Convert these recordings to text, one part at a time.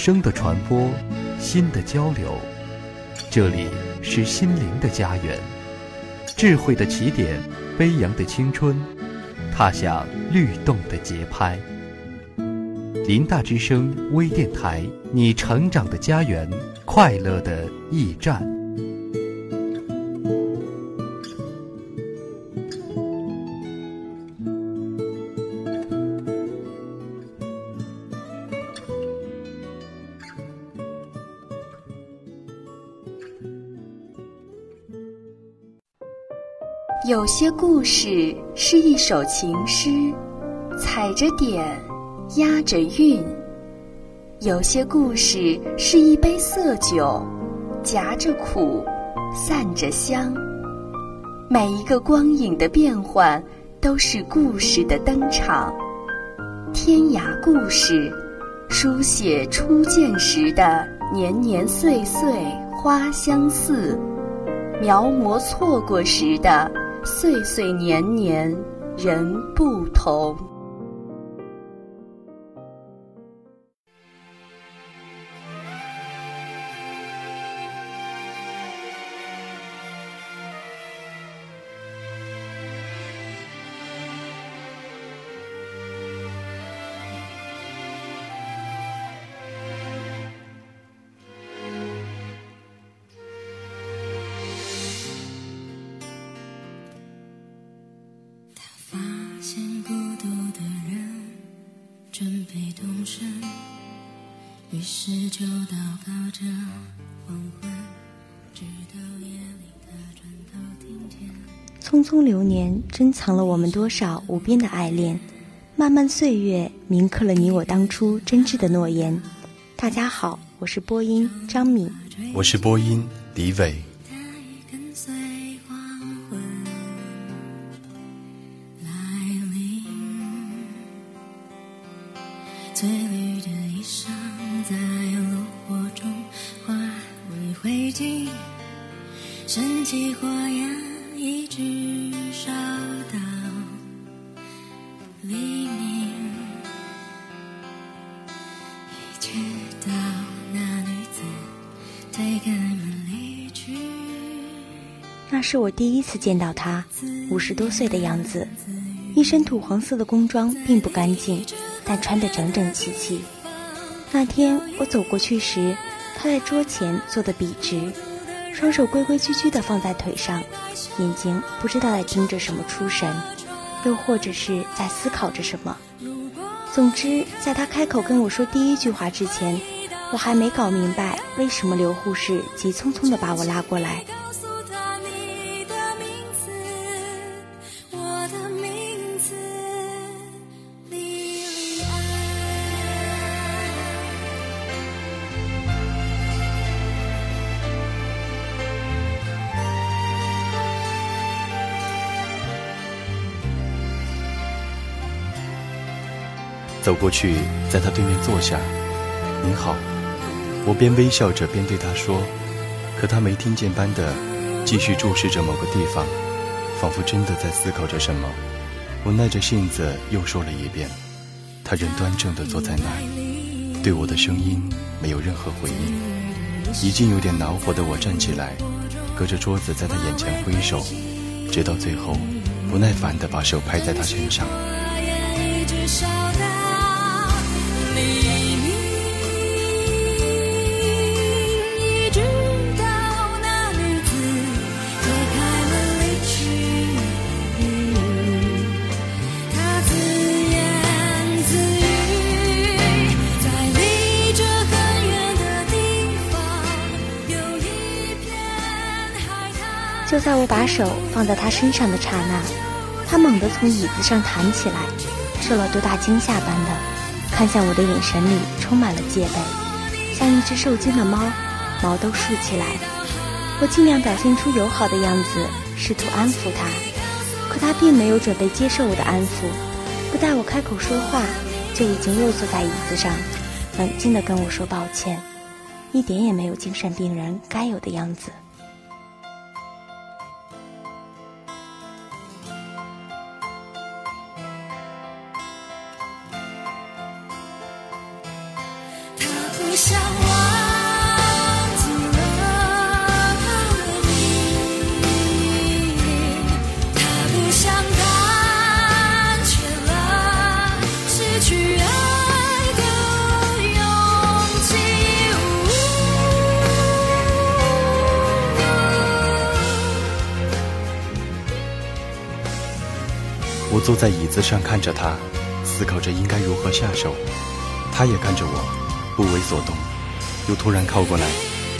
声的传播，心的交流。这里是心灵的家园，智慧的起点，飞扬的青春，踏响律动的节拍。林大之声微电台，你成长的家园，快乐的驿站。故事是一首情诗，踩着点，押着韵；有些故事是一杯色酒，夹着苦，散着香。每一个光影的变换，都是故事的登场。天涯故事，书写初见时的年年岁岁花相似，描摹错过时的。岁岁年年，人不同。于是就祷告着黄昏，直到夜里的转头听见。匆匆流年，珍藏了我们多少无边的爱恋；漫漫岁月，铭刻了你我当初真挚的诺言。大家好，我是播音张敏，我是播音李伟。那是我第一次见到他，五十多岁的样子，一身土黄色的工装并不干净，但穿得整整齐齐。那天我走过去时，他在桌前坐得笔直，双手规规矩矩地放在腿上，眼睛不知道在盯着什么出神，又或者是在思考着什么。总之，在他开口跟我说第一句话之前，我还没搞明白为什么刘护士急匆匆地把我拉过来。走过去，在他对面坐下。您好，我边微笑着边对他说，可他没听见般的继续注视着某个地方，仿佛真的在思考着什么。我耐着性子又说了一遍，他仍端正地坐在那儿，对我的声音没有任何回应。已经有点恼火的我站起来，隔着桌子在他眼前挥手，直到最后不耐烦地把手拍在他身上。就在我把手放在他身上的刹那，他猛地从椅子上弹起来，受了多大惊吓般的看向我的眼神里充满了戒备，像一只受惊的猫，毛都竖起来。我尽量表现出友好的样子，试图安抚他，可他并没有准备接受我的安抚，不待我开口说话，就已经又坐在椅子上，冷静地跟我说抱歉，一点也没有精神病人该有的样子。坐在椅子上看着他，思考着应该如何下手。他也看着我，不为所动，又突然靠过来，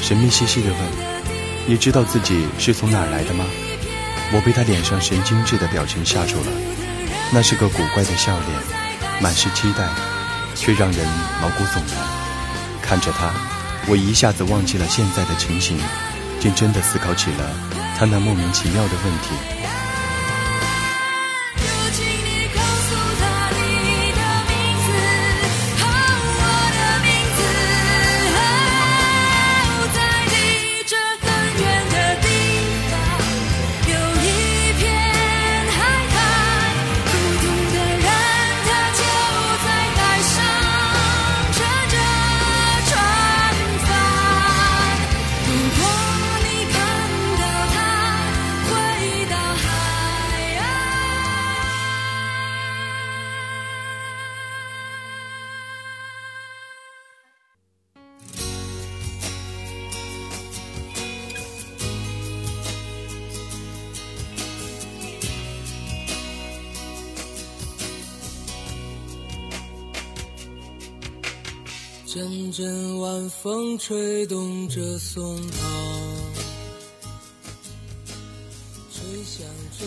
神秘兮兮地问：“你知道自己是从哪儿来的吗？”我被他脸上神经质的表情吓住了，那是个古怪的笑脸，满是期待，却让人毛骨悚然。看着他，我一下子忘记了现在的情形，竟真的思考起了他那莫名其妙的问题。阵阵晚风吹动着松涛。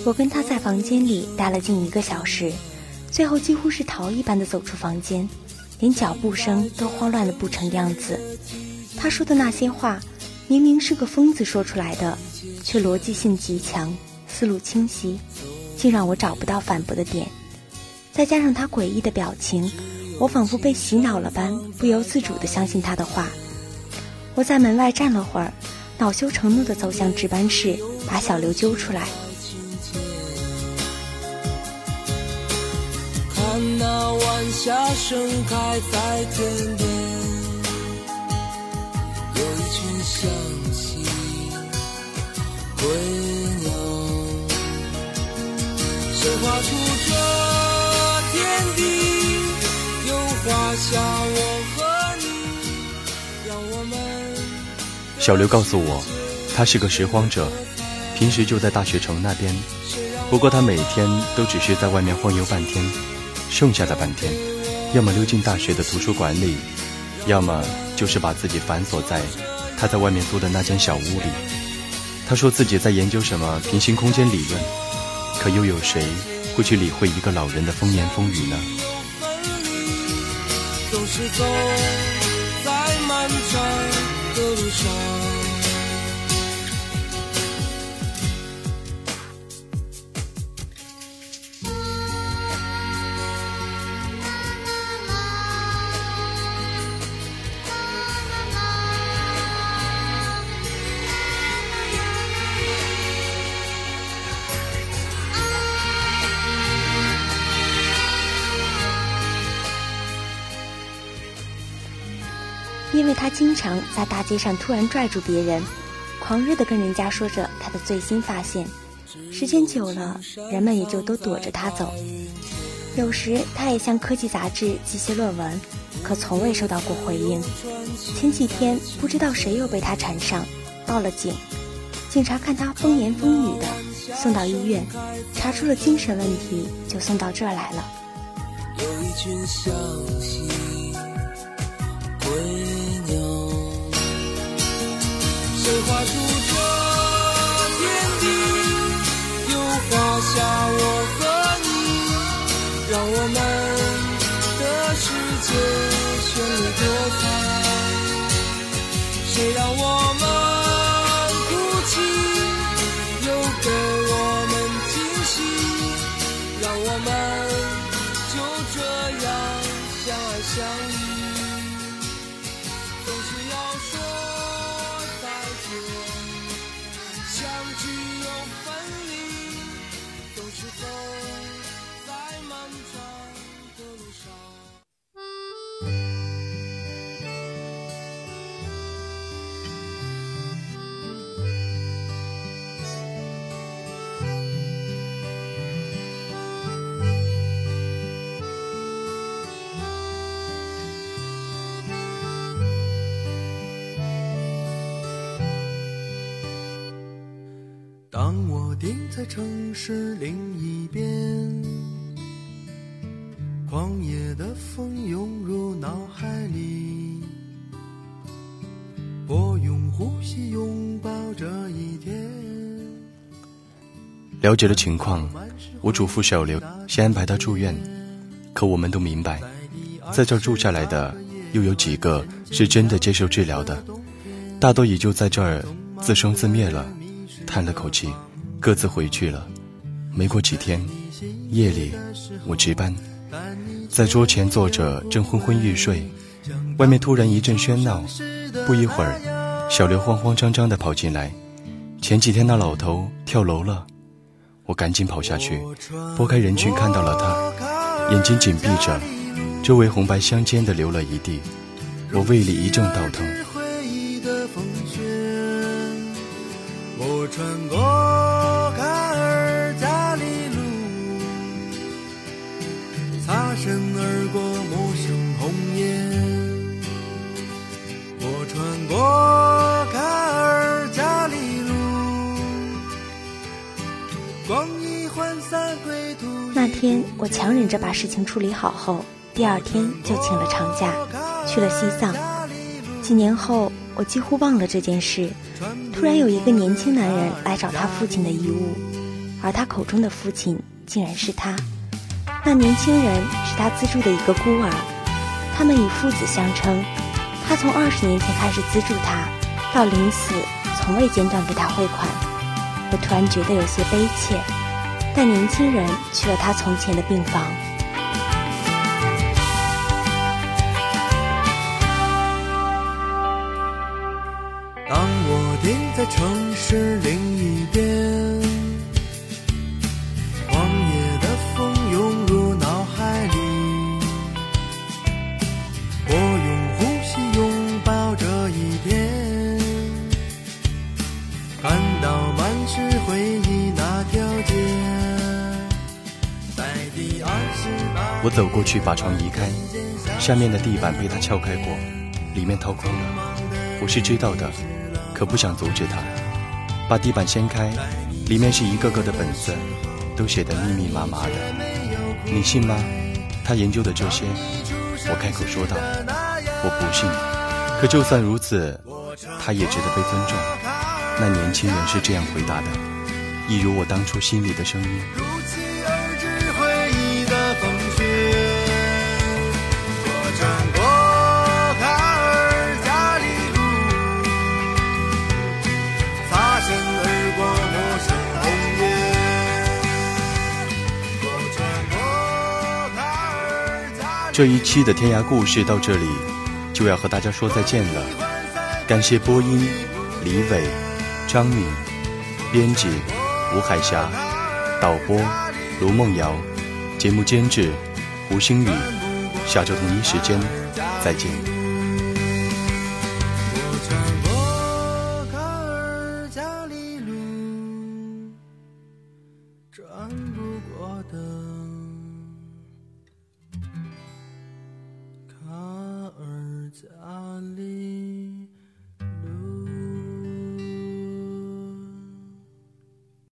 我跟他在房间里待了近一个小时，最后几乎是逃一般的走出房间，连脚步声都慌乱的不成样子。他说的那些话，明明是个疯子说出来的，却逻辑性极强，思路清晰，竟让我找不到反驳的点。再加上他诡异的表情。我仿佛被洗脑了般，不由自主地相信他的话。我在门外站了会儿，恼羞成怒地走向值班室，把小刘揪出来。看那晚霞盛开在天边，有一群向西归鸟，谁画出小刘告诉我，他是个拾荒者，平时就在大学城那边。不过他每天都只是在外面晃悠半天，剩下的半天，要么溜进大学的图书馆里，要么就是把自己反锁在他在外面租的那间小屋里。他说自己在研究什么平行空间理论，可又有谁会去理会一个老人的风言风语呢？是走在漫长的路上。因为他经常在大街上突然拽住别人，狂热地跟人家说着他的最新发现。时间久了，人们也就都躲着他走。有时他也向科技杂志寄些论文，可从未收到过回应。前几天不知道谁又被他缠上，报了警。警察看他风言风语的，送到医院，查出了精神问题，就送到这儿来了。有一群向西让我们就这样相爱相依。当我定在城市另一边。狂野的风涌入脑海里，我用呼吸拥抱这一天。了解了情况，我嘱咐小刘先安排他住院。可我们都明白，在这儿住下来的又有几个是真的接受治疗的？大多也就在这儿自生自灭了。叹了口气，各自回去了。没过几天，夜里我值班，在桌前坐着正昏昏欲睡，外面突然一阵喧闹。不一会儿，小刘慌慌张张地跑进来，前几天那老头跳楼了。我赶紧跑下去，拨开人群看到了他，眼睛紧闭着，周围红白相间的流了一地，我胃里一阵倒腾。穿过卡尔加里路，擦身而过陌生红颜。我穿过卡尔加里路，光阴涣散归途。那天我强忍着把事情处理好后，第二天就请了长假，去了西藏。几年后，我几乎忘了这件事。突然有一个年轻男人来找他父亲的遗物，而他口中的父亲竟然是他。那年轻人是他资助的一个孤儿，他们以父子相称。他从二十年前开始资助他，到临死从未间断给他汇款。我突然觉得有些悲切，但年轻人去了他从前的病房。城市另一边，狂野的风涌入脑海里，我用呼吸拥抱这一天，看到满是回忆那条街。在第二十八，我走过去把床移开，下面的地板被他撬开过，里面掏空了，我是知道的。可不想阻止他，把地板掀开，里面是一个个的本子，都写得密密麻麻的。你信吗？他研究的这些，我开口说道：“我不信。”可就算如此，他也值得被尊重。那年轻人是这样回答的，一如我当初心里的声音。这一期的天涯故事到这里就要和大家说再见了，感谢播音李伟、张敏，编辑吴海霞，导播卢梦瑶，节目监制胡星宇，下周同一时间再见。